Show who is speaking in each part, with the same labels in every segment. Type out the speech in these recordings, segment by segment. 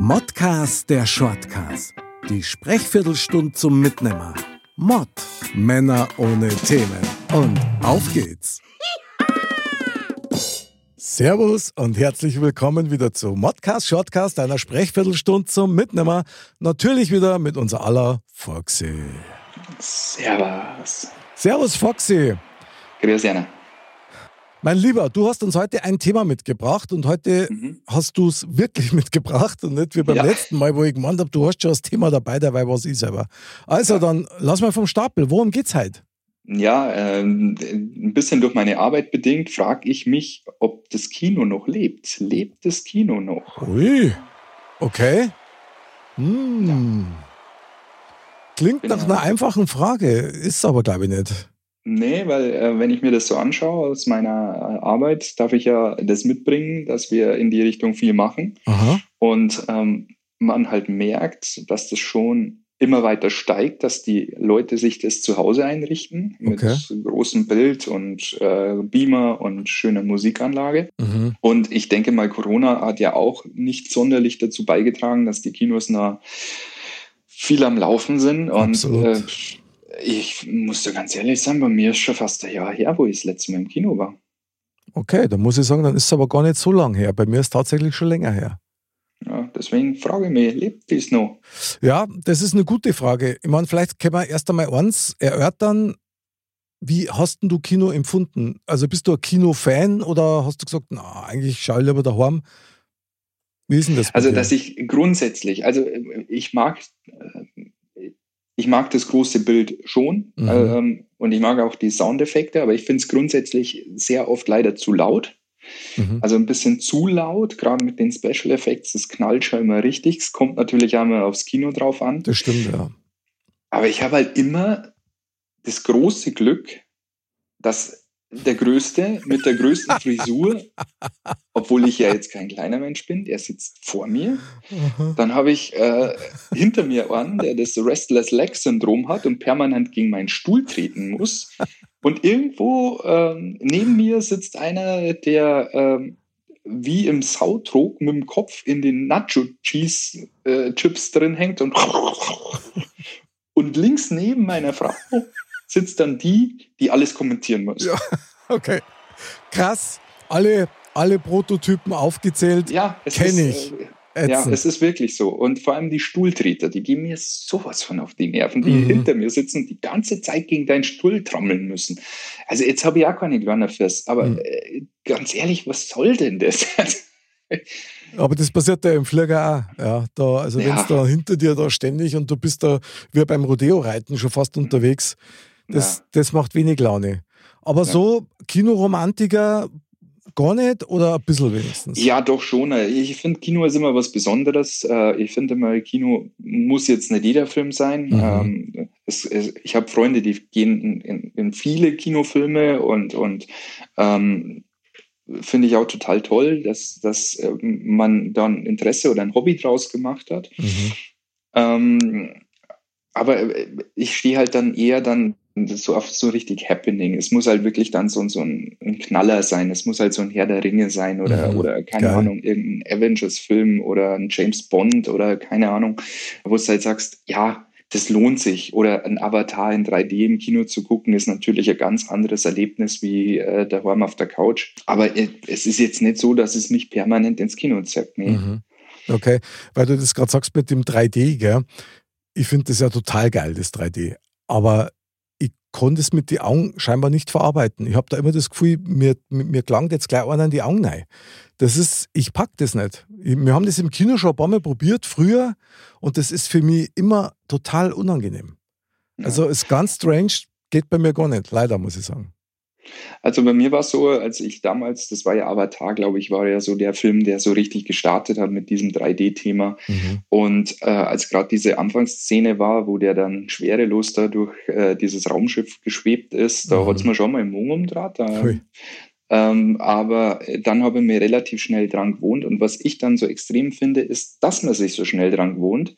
Speaker 1: Modcast der Shortcast. Die Sprechviertelstunde zum Mitnehmer. Mod. Männer ohne Themen. Und auf geht's. Servus und herzlich willkommen wieder zu Modcast Shortcast, einer Sprechviertelstunde zum Mitnehmer. Natürlich wieder mit unser aller Foxy.
Speaker 2: Servus.
Speaker 1: Servus Foxy.
Speaker 2: Grüß Jana.
Speaker 1: Mein Lieber, du hast uns heute ein Thema mitgebracht und heute mhm. hast du es wirklich mitgebracht und nicht wie beim ja. letzten Mal, wo ich gemeint habe, du hast schon das Thema dabei, dabei war es ich selber. Also ja. dann lass mal vom Stapel. Worum geht's heute?
Speaker 2: Ja, äh, ein bisschen durch meine Arbeit bedingt frage ich mich, ob das Kino noch lebt. Lebt das Kino noch?
Speaker 1: Ui, okay. Hm. Ja. Klingt genau. nach einer einfachen Frage, ist aber glaube ich nicht.
Speaker 2: Nee, weil äh, wenn ich mir das so anschaue aus meiner äh, Arbeit, darf ich ja das mitbringen, dass wir in die Richtung viel machen. Aha. Und ähm, man halt merkt, dass das schon immer weiter steigt, dass die Leute sich das zu Hause einrichten mit okay. großem Bild und äh, Beamer und schöner Musikanlage. Mhm. Und ich denke mal, Corona hat ja auch nicht sonderlich dazu beigetragen, dass die Kinos noch viel am Laufen sind. Und äh, ich muss dir ganz ehrlich sagen, bei mir ist schon fast ein Jahr her, wo ich das letzte Mal im Kino war.
Speaker 1: Okay, dann muss ich sagen, dann ist es aber gar nicht so lang her. Bei mir ist es tatsächlich schon länger her.
Speaker 2: Ja, deswegen frage ich mich, lebt das noch?
Speaker 1: Ja, das ist eine gute Frage. Ich meine, vielleicht können wir erst einmal eins erörtern. Wie hast du Kino empfunden? Also bist du ein Kino-Fan oder hast du gesagt, na, eigentlich schaue ich lieber daheim?
Speaker 2: Wie ist denn das? Also, dir? dass ich grundsätzlich, also ich mag ich mag das große Bild schon mhm. ähm, und ich mag auch die Soundeffekte, aber ich finde es grundsätzlich sehr oft leider zu laut. Mhm. Also ein bisschen zu laut, gerade mit den Special Effects. Das knallt schon immer richtig. Es kommt natürlich auch immer aufs Kino drauf an.
Speaker 1: Das stimmt, ja.
Speaker 2: Aber ich habe halt immer das große Glück, dass der Größte mit der größten Frisur, obwohl ich ja jetzt kein kleiner Mensch bin, der sitzt vor mir. Dann habe ich äh, hinter mir einen, der das Restless Leg Syndrom hat und permanent gegen meinen Stuhl treten muss. Und irgendwo ähm, neben mir sitzt einer, der ähm, wie im Sautrog mit dem Kopf in den Nacho Cheese äh, Chips drin hängt und und links neben meiner Frau sitzt dann die, die alles kommentieren muss. Ja,
Speaker 1: okay. Krass. Alle, alle Prototypen aufgezählt. Ja, kenne ich.
Speaker 2: Äh, ja, es ist wirklich so. Und vor allem die Stuhltreter, die gehen mir sowas von auf die Nerven, die mhm. hinter mir sitzen die ganze Zeit gegen deinen Stuhl trommeln müssen. Also jetzt habe ich auch keine kleiner Fest, aber mhm. äh, ganz ehrlich, was soll denn das?
Speaker 1: Aber das passiert ja im Flieger auch. Ja, da, also ja. wenn es da hinter dir da ständig und du bist da wie beim Rodeo-Reiten schon fast unterwegs, das, ja. das macht wenig Laune. Aber ja. so Kinoromantiker gar nicht oder ein bisschen wenigstens?
Speaker 2: Ja, doch schon. Ich finde, Kino ist immer was Besonderes. Äh, ich finde immer, Kino muss jetzt nicht jeder Film sein. Mhm. Ähm, es, es, ich habe Freunde, die gehen in, in, in, viele Kinofilme und, und ähm, finde ich auch total toll, dass, dass ähm, man da ein Interesse oder ein Hobby draus gemacht hat. Mhm. Ähm, aber ich stehe halt dann eher dann so auf so richtig Happening. Es muss halt wirklich dann so, so ein, ein, Knaller sein. Es muss halt so ein Herr der Ringe sein oder, mhm, oder keine geil. Ahnung, irgendein Avengers-Film oder ein James Bond oder keine Ahnung, wo du halt sagst, ja, das lohnt sich. Oder ein Avatar in 3D im Kino zu gucken, ist natürlich ein ganz anderes Erlebnis wie äh, der Horm auf der Couch. Aber äh, es ist jetzt nicht so, dass es mich permanent ins Kino zerrt. Nee. Mhm.
Speaker 1: Okay, weil du das gerade sagst mit dem 3D, gell? Ich finde das ja total geil, das 3D. Aber konnte es mit den Augen scheinbar nicht verarbeiten. Ich habe da immer das Gefühl, mir, mir klang jetzt gleich einer in die Augen rein. Das ist, ich pack das nicht. Wir haben das im Kino schon ein paar Mal probiert, früher, und das ist für mich immer total unangenehm. Also ist ganz strange, geht bei mir gar nicht, leider muss ich sagen.
Speaker 2: Also bei mir war es so, als ich damals, das war ja Avatar, glaube ich, war ja so der Film, der so richtig gestartet hat mit diesem 3D-Thema. Mhm. Und äh, als gerade diese Anfangsszene war, wo der dann schwerelos da durch äh, dieses Raumschiff geschwebt ist, da mhm. hat es mir schon mal im Mund umdraht. Ähm, aber dann habe ich mir relativ schnell dran gewohnt. Und was ich dann so extrem finde, ist, dass man sich so schnell dran gewohnt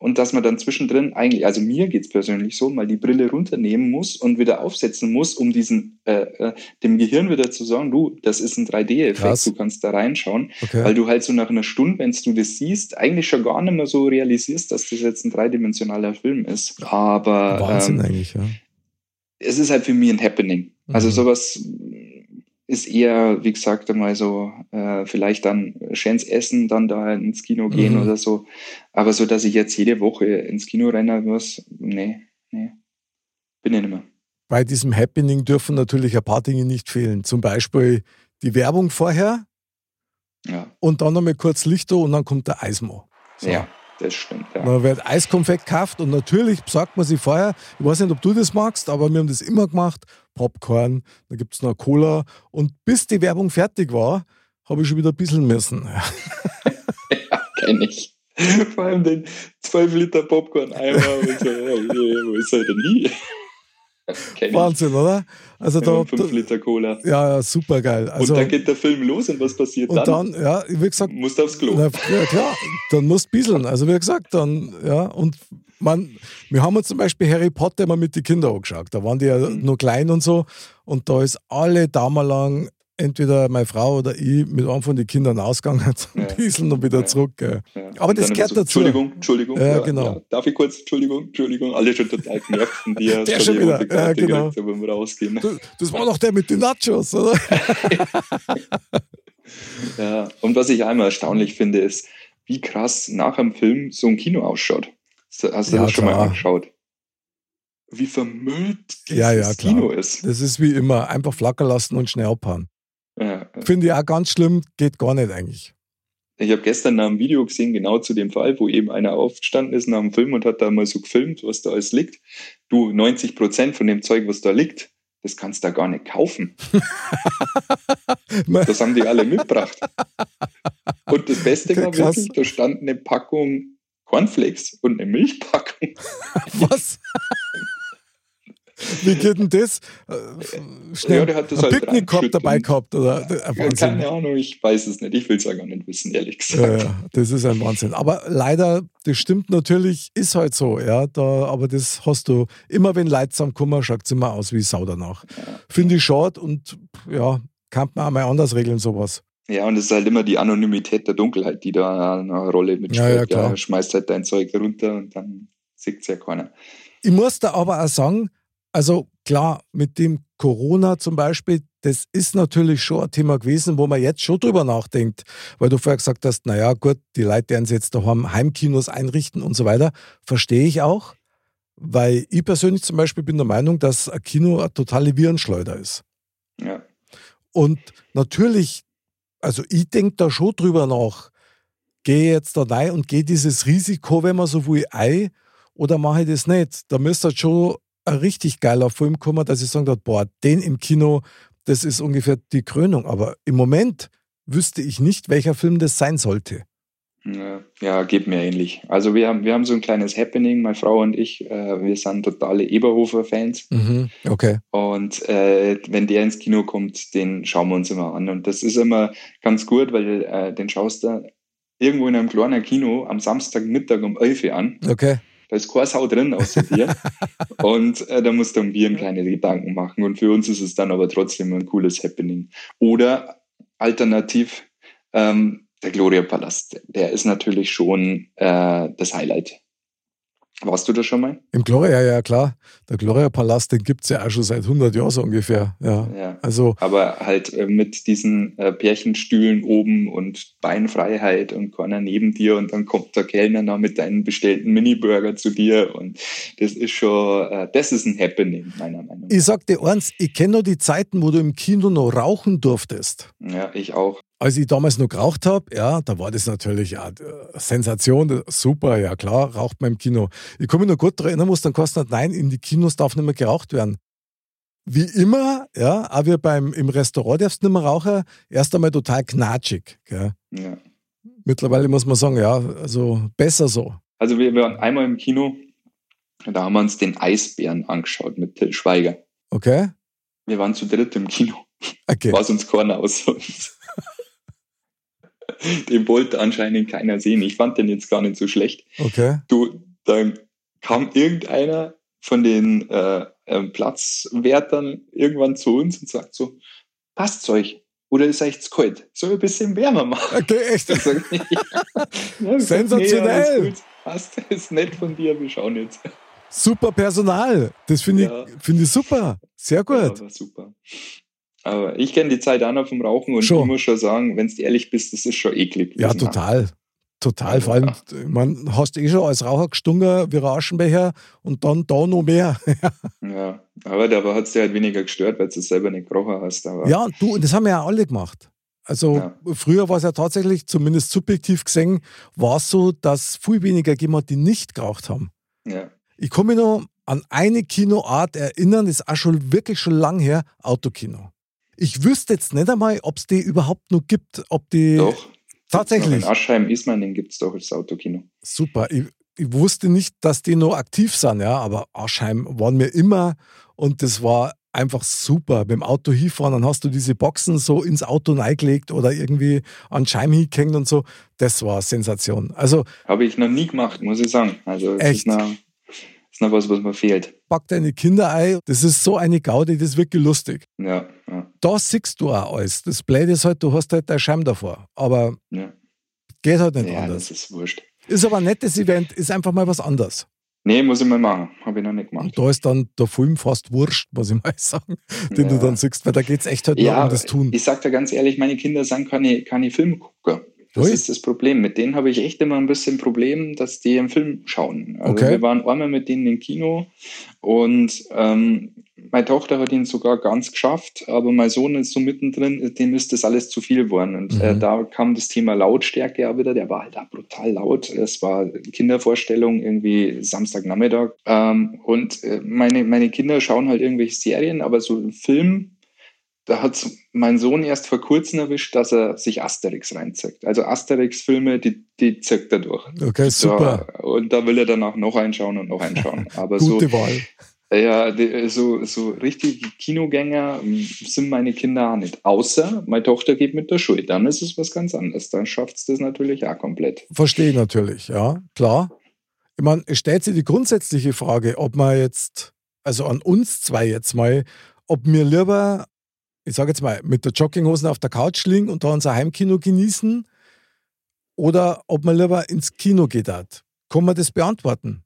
Speaker 2: und dass man dann zwischendrin eigentlich, also mir geht's persönlich so, mal die Brille runternehmen muss und wieder aufsetzen muss, um diesen äh, äh, dem Gehirn wieder zu sagen, du, das ist ein 3D-Effekt, du kannst da reinschauen, okay. weil du halt so nach einer Stunde, wenn du das siehst, eigentlich schon gar nicht mehr so realisierst, dass das jetzt ein dreidimensionaler Film ist. Aber
Speaker 1: Wahnsinn ähm, eigentlich, ja.
Speaker 2: Es ist halt für mich ein Happening. Also mhm. sowas ist eher, wie gesagt, einmal so, äh, vielleicht dann schönes Essen, dann da ins Kino gehen mhm. oder so. Aber so, dass ich jetzt jede Woche ins Kino rennen muss, nee, nee, bin ich nicht mehr.
Speaker 1: Bei diesem Happening dürfen natürlich ein paar Dinge nicht fehlen. Zum Beispiel die Werbung vorher ja. und dann nochmal kurz Lichter und dann kommt der Eismo.
Speaker 2: So. Ja, das stimmt. Ja.
Speaker 1: Man wird Eiskonfekt gekauft und natürlich sagt man sich vorher, ich weiß nicht, ob du das magst, aber wir haben das immer gemacht, Popcorn, da gibt es noch Cola. Und bis die Werbung fertig war, habe ich schon wieder ein bisschen müssen.
Speaker 2: ja, kenne ich. Vor allem den 12 Liter Popcorn-Eimer und so, wo ist er denn hier?
Speaker 1: Wahnsinn, oder?
Speaker 2: Also da, 5 Liter Cola.
Speaker 1: Ja, ja, super geil.
Speaker 2: Also, und dann geht der Film los und was passiert
Speaker 1: und dann? Und dann, ja, wie gesagt.
Speaker 2: Musst aufs Klo.
Speaker 1: Na, ja, klar, dann musst du bisseln. Also wie gesagt, dann, ja, und man, wir haben uns zum Beispiel Harry Potter mal mit den Kindern angeschaut. Da waren die ja mhm. nur klein und so. Und da ist alle Daumen lang entweder meine Frau oder ich mit einem von den Kindern ausgegangen zum ja. Bieseln und wieder ja. zurück. Ja. Aber das gehört so, dazu.
Speaker 2: Entschuldigung, Entschuldigung.
Speaker 1: Ja, genau.
Speaker 2: Darf ich kurz, Entschuldigung, Entschuldigung, alle schon total genervt von dir.
Speaker 1: Der schon wieder, ja, genau.
Speaker 2: Wir rausgehen.
Speaker 1: Das, das war doch der mit den Nachos, oder?
Speaker 2: ja, und was ich einmal erstaunlich finde, ist, wie krass nach einem Film so ein Kino ausschaut. Hast du ja, das schon klar. mal angeschaut? Wie vermüllt dieses ja, ja, Kino ist.
Speaker 1: Das ist wie immer, einfach flackern lassen und schnell abhauen. Finde ich auch ganz schlimm, geht gar nicht eigentlich.
Speaker 2: Ich habe gestern nach einem Video gesehen, genau zu dem Fall, wo eben einer aufgestanden ist nach dem Film und hat da mal so gefilmt, was da alles liegt. Du, 90 Prozent von dem Zeug, was da liegt, das kannst du da gar nicht kaufen. das haben die alle mitgebracht. Und das Beste war wirklich, da stand eine Packung Cornflakes und eine Milchpackung.
Speaker 1: Was? Wie geht denn das? Äh,
Speaker 2: schnell ja, der hat das
Speaker 1: ein halt Picknick dabei gehabt? Oder?
Speaker 2: Keine Ahnung, ich weiß es nicht. Ich will es ja gar nicht wissen, ehrlich gesagt.
Speaker 1: Ja, das ist ein Wahnsinn. Aber leider, das stimmt natürlich, ist halt so. Ja, da, aber das hast du immer, wenn Leute zusammenkommen, schaut es immer aus wie Sau danach. Ja. Finde ich schade und ja, kann man auch mal anders regeln, sowas.
Speaker 2: Ja, und es ist halt immer die Anonymität der Dunkelheit, die da eine Rolle mitspielt. Ja, ja. Ja, schmeißt halt dein Zeug runter und dann sieht es ja keiner.
Speaker 1: Ich muss da aber auch sagen, also klar, mit dem Corona zum Beispiel, das ist natürlich schon ein Thema gewesen, wo man jetzt schon drüber nachdenkt, weil du vorher gesagt hast, naja gut, die Leute werden jetzt daheim Heimkinos einrichten und so weiter. Verstehe ich auch, weil ich persönlich zum Beispiel bin der Meinung, dass ein Kino eine totale Virenschleuder ist.
Speaker 2: Ja.
Speaker 1: Und natürlich also ich denke da schon drüber nach. Gehe jetzt da rein und gehe dieses Risiko, wenn man so will, ein, oder mache ich das nicht? Da müsste halt schon ein richtig geiler Film kommen, dass ich sagen boah, den im Kino, das ist ungefähr die Krönung. Aber im Moment wüsste ich nicht, welcher Film das sein sollte.
Speaker 2: Ja, geht mir ähnlich. Also wir haben, wir haben so ein kleines Happening, meine Frau und ich, äh, wir sind totale Eberhofer-Fans.
Speaker 1: Mhm, okay.
Speaker 2: Und äh, wenn der ins Kino kommt, den schauen wir uns immer an. Und das ist immer ganz gut, weil äh, den schaust du irgendwo in einem kleinen Kino am Samstagmittag um 11 Uhr an.
Speaker 1: Okay.
Speaker 2: Da ist Sau drin außer dir. und äh, da musst du um Bier kleine Gedanken machen. Und für uns ist es dann aber trotzdem ein cooles Happening. Oder alternativ, ähm, der Gloria-Palast, der ist natürlich schon äh, das Highlight. Warst du da schon mal?
Speaker 1: Im Gloria, ja klar. Der Gloria-Palast, den gibt es ja auch schon seit 100 Jahren so ungefähr. Ja.
Speaker 2: ja. Also, Aber halt äh, mit diesen äh, Pärchenstühlen oben und Beinfreiheit und keiner neben dir und dann kommt der Kellner noch mit deinen bestellten Mini-Burger zu dir und das ist schon, äh, das ist ein Happening, meiner Meinung nach.
Speaker 1: Ich sag dir eins, ich kenne noch die Zeiten, wo du im Kino noch rauchen durftest.
Speaker 2: Ja, ich auch
Speaker 1: als ich damals noch geraucht habe, ja, da war das natürlich ja, Sensation, super, ja klar, raucht man im Kino. Ich kann mich noch gut daran erinnern, muss dann kosten, nein, in die Kinos darf nicht mehr geraucht werden. Wie immer, ja, aber beim, im Restaurant darfst du nicht mehr rauchen, erst einmal total knatschig. Gell? Ja. Mittlerweile muss man sagen, ja, also besser so.
Speaker 2: Also wir waren einmal im Kino, da haben wir uns den Eisbären angeschaut mit Till Schweiger.
Speaker 1: Okay.
Speaker 2: Wir waren zu dritt im Kino. Okay. War uns keiner aus uns. Den wollte anscheinend keiner sehen. Ich fand den jetzt gar nicht so schlecht.
Speaker 1: Okay.
Speaker 2: Du, dann kam irgendeiner von den äh, äh, Platzwärtern irgendwann zu uns und sagt so, passt's euch? Oder ist euch zu kalt? Soll ein bisschen wärmer machen?
Speaker 1: Okay, echt?
Speaker 2: Sag, ja. Ja,
Speaker 1: Sensationell.
Speaker 2: Nee, Passt, ist nett von dir, wir schauen jetzt.
Speaker 1: Super Personal. Das finde
Speaker 2: Ja.
Speaker 1: ich, find ich super. Sehr gut.
Speaker 2: Ja, war super. Aber ich kenne die Zeit auch noch vom Rauchen und
Speaker 1: Schon.
Speaker 2: ich muss schon sagen, wenn du ehrlich bist, das ist schon eklig.
Speaker 1: Ja, total. Total.
Speaker 2: Ja,
Speaker 1: Vor allem,
Speaker 2: ja.
Speaker 1: man hast eh schon als Raucher gestungen wie ein Aschenbecher und dann da noch mehr.
Speaker 2: Ja, aber dabei hat es dir halt weniger gestört, weil du es selber nicht gerochen hast. Aber
Speaker 1: Ja, du, und das haben wir ja alle gemacht. Also
Speaker 2: Ja.
Speaker 1: früher war es ja tatsächlich, zumindest subjektiv gesehen, war es so, dass viel weniger hat, die nicht geraucht haben.
Speaker 2: ja.
Speaker 1: Ich kann mich noch an eine Kinoart erinnern, das ist auch schon wirklich schon lang her, Autokino. Ich wüsste jetzt nicht einmal, ob es die überhaupt noch gibt, ob die
Speaker 2: doch.
Speaker 1: tatsächlich.
Speaker 2: In Aschheim, Ismaning gibt es doch das Autokino.
Speaker 1: Super. Ich, ich wusste nicht, dass die noch aktiv sind, ja, aber Aschheim waren mir immer und das war einfach super. Beim Auto hinfahren, dann hast du diese Boxen so ins Auto reingelegt oder irgendwie an den Scheiben hingehängt und so. Das war eine Sensation. Also
Speaker 2: Habe ich noch nie gemacht, muss ich sagen. Also es
Speaker 1: Echt?
Speaker 2: ist noch, ist noch was, was mir fehlt.
Speaker 1: pack deine Kinder ein. Das ist so eine Gaudi, das ist wirklich lustig.
Speaker 2: Ja, ja,
Speaker 1: Da siehst du auch alles. Das Blöde ist halt, du hast halt deine Scheiben davor. Aber
Speaker 2: ja.
Speaker 1: geht halt nicht
Speaker 2: Ja,
Speaker 1: anders.
Speaker 2: das ist wurscht.
Speaker 1: Ist aber ein nettes Event, ist einfach mal was anderes.
Speaker 2: Nee, muss ich mal machen. Habe ich noch nicht gemacht.
Speaker 1: Und da ist dann der Film fast wurscht, muss ich mal sagen, den du
Speaker 2: Ja.
Speaker 1: dann siehst, weil da geht es echt halt nur
Speaker 2: Ja,
Speaker 1: um das Tun.
Speaker 2: ich sag dir ganz ehrlich, meine Kinder sind keine, keine Filmgucker. Das
Speaker 1: Ui.
Speaker 2: ist das Problem. Mit denen habe ich echt immer ein bisschen Problem, dass die einen Film schauen. Also
Speaker 1: Okay.
Speaker 2: wir waren einmal mit denen im Kino und ähm, meine Tochter hat ihn sogar ganz geschafft, aber mein Sohn ist so mittendrin, dem ist das alles zu viel geworden. Und
Speaker 1: Mhm.
Speaker 2: äh, da kam das Thema Lautstärke auch wieder, der war halt auch brutal laut. Es war Kindervorstellung, irgendwie Samstagnachmittag. Ähm, und äh, meine, meine Kinder schauen halt irgendwelche Serien, aber so einen Film, da hat mein Sohn erst vor kurzem erwischt, dass er sich Asterix reinzieht. Also Asterix-Filme, die, die zirkt er durch.
Speaker 1: Okay, super.
Speaker 2: Da, und da will er danach noch einschauen und noch einschauen. Aber so,
Speaker 1: Gute Wahl.
Speaker 2: ja, die, so, so richtige Kinogänger sind meine Kinder auch nicht. Außer meine Tochter geht mit der Schule. Dann ist es was ganz anderes. Dann schafft es das natürlich auch komplett.
Speaker 1: Verstehe ich natürlich, ja, klar. Ich meine, es stellt sich die grundsätzliche Frage, ob man jetzt, also an uns zwei jetzt mal, ob wir lieber, ich sage jetzt mal, mit der Jogginghosen auf der Couch liegen und da unser Heimkino genießen oder ob man lieber ins Kino geht. Hat. Kann man das beantworten?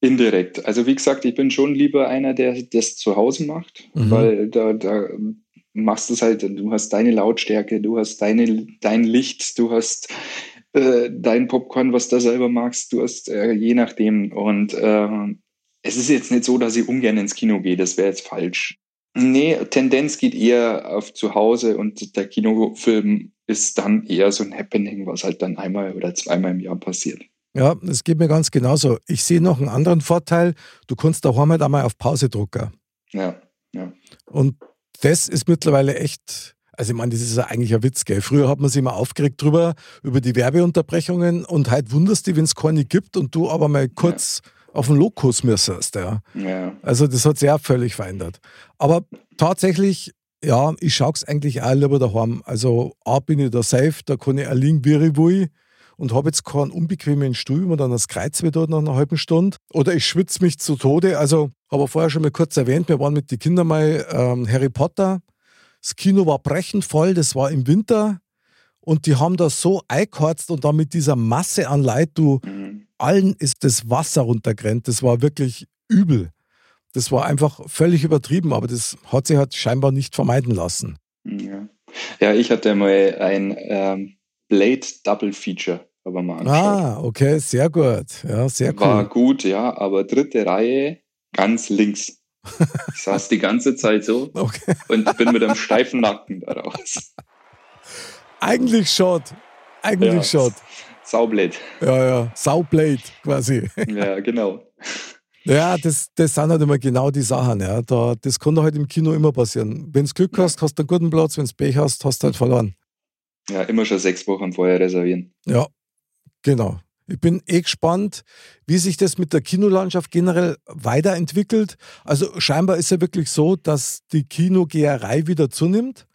Speaker 2: Indirekt. Also wie gesagt, ich bin schon lieber einer, der das zu Hause macht,
Speaker 1: Mhm.
Speaker 2: weil da, da machst du es halt, du hast deine Lautstärke, du hast deine, dein Licht, du hast äh, dein Popcorn, was du selber magst, du hast äh, je nachdem. Und äh, es ist jetzt nicht so, dass ich ungern ins Kino gehe, das wäre jetzt falsch. Nee, Tendenz geht eher auf zu Hause und der Kinofilm ist dann eher so ein Happening, was halt dann einmal oder zweimal im Jahr passiert.
Speaker 1: Ja, das geht mir ganz genauso. Ich sehe noch einen anderen Vorteil. Du kannst daheim halt einmal auf Pause drucken.
Speaker 2: Ja, ja.
Speaker 1: Und das ist mittlerweile echt, also ich meine, das ist ja eigentlich ein Witz, gell? Früher hat man sich immer aufgeregt drüber, über die Werbeunterbrechungen und heute wunderst du, wenn es keine gibt und du aber mal kurz auf den Lokus müsstest, ja.
Speaker 2: Ja,
Speaker 1: Also das hat sich auch völlig verändert. Aber tatsächlich, ja, ich schaue es eigentlich auch lieber daheim. Also A bin ich da safe, da kann ich ich will und habe jetzt keinen unbequemen Stuhl, wo dann das Kreuz wird dort nach einer halben Stunde. Oder ich schwitze mich zu Tode. Also habe ich vorher schon mal kurz erwähnt, wir waren mit den Kindern mal ähm, Harry Potter. Das Kino war brechend voll, das war im Winter. Und die haben da so eingeheizt und da mit dieser Masse an Leid, du,
Speaker 2: mhm.
Speaker 1: Allen ist das Wasser runtergerannt. Das war wirklich übel. Das war einfach völlig übertrieben, aber das hat sich halt scheinbar nicht vermeiden lassen.
Speaker 2: ja. Ja, ich hatte mal ein ähm, Blade Double Feature, aber mal angeschaut.
Speaker 1: Ah, okay, sehr gut. Ja, sehr
Speaker 2: War
Speaker 1: cool.
Speaker 2: gut, ja, aber dritte Reihe ganz links. Ich saß die ganze Zeit so
Speaker 1: Okay.
Speaker 2: und bin mit einem steifen Nacken da raus.
Speaker 1: Eigentlich schon. Eigentlich
Speaker 2: Ja.
Speaker 1: schon.
Speaker 2: Saublöd.
Speaker 1: Ja, ja. Saublade quasi.
Speaker 2: Ja, genau.
Speaker 1: Ja, das, das sind halt immer genau die Sachen. Ja. Da, das kann halt im Kino immer passieren. Wenn du Glück hast, hast du einen guten Platz. Wenn du Pech hast, hast du halt verloren.
Speaker 2: Ja, immer schon sechs Wochen vorher reservieren.
Speaker 1: Ja, genau. Ich bin eh gespannt, wie sich das mit der Kinolandschaft generell weiterentwickelt. Also scheinbar ist ja wirklich so, dass die Kinogeherei wieder zunimmt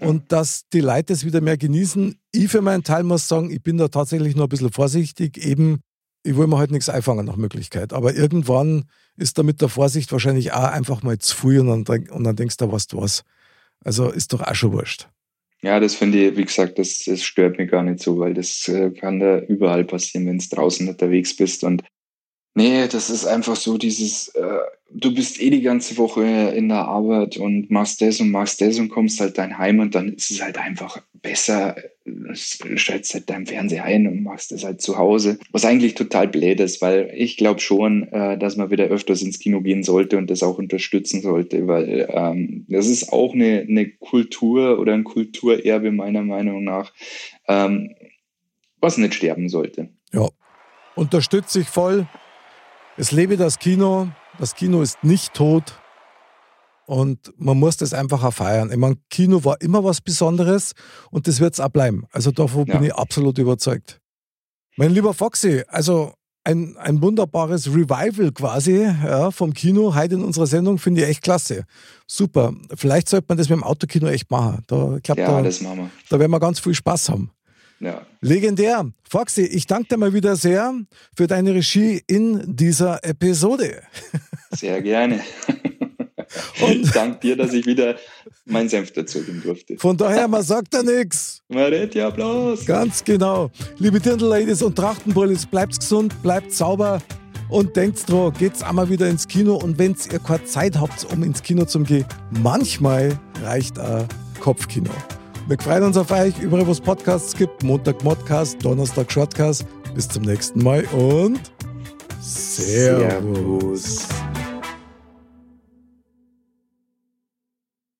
Speaker 1: und dass die Leute es wieder mehr genießen. Ich für meinen Teil muss sagen, ich bin da tatsächlich noch ein bisschen vorsichtig, eben ich will mir halt nichts einfangen nach Möglichkeit. Aber irgendwann ist da mit der Vorsicht wahrscheinlich auch einfach mal zu viel und dann, und dann denkst du, was du was. Also ist doch auch schon wurscht.
Speaker 2: Ja, das finde ich, wie gesagt, das, das stört mich gar nicht so, weil das äh, kann da überall passieren, wenn du draußen unterwegs bist. Und nee, das ist einfach so dieses, äh, du bist eh die ganze Woche in der Arbeit und machst das und machst das und kommst halt dein Heim und dann ist es halt einfach besser, stellst halt dein Fernseher ein und machst das halt zu Hause. Was eigentlich total blöd ist, weil ich glaube schon, äh, dass man wieder öfters ins Kino gehen sollte und das auch unterstützen sollte, weil ähm, das ist auch eine, eine Kultur oder ein Kulturerbe meiner Meinung nach, ähm, was nicht sterben sollte.
Speaker 1: Ja, unterstütze ich voll. Es lebe das Kino. Das Kino ist nicht tot. Und man muss das einfach auch feiern. Ich meine, Kino war immer was Besonderes und das wird es auch bleiben. Also davon ja. bin ich absolut überzeugt. Mein lieber Foxy, also ein, ein wunderbares Revival quasi ja, vom Kino heute in unserer Sendung finde ich echt klasse. Super. Vielleicht sollte man das mit dem Autokino echt machen. Da, ich glaub,
Speaker 2: ja,
Speaker 1: da,
Speaker 2: das machen wir.
Speaker 1: Da werden wir ganz viel Spaß haben.
Speaker 2: Ja.
Speaker 1: Legendär. Foxy, ich danke dir mal wieder sehr für deine Regie in dieser Episode.
Speaker 2: Sehr gerne. Und ich danke dir, dass ich wieder meinen Senf dazugeben durfte.
Speaker 1: Von daher, man sagt ja nichts.
Speaker 2: Man redet ja bloß.
Speaker 1: Ganz genau. Liebe Dirndl-Ladies und Trachtenbrillis, bleibt gesund, bleibt sauber und denkt dran, geht's einmal wieder ins Kino und wenn ihr keine Zeit habt, um ins Kino zu gehen, manchmal reicht ein Kopfkino. Wir freuen uns auf euch, überall wo es Podcasts gibt. Montag Modcast, Donnerstag Shortcast. Bis zum nächsten Mal und Servus. Servus.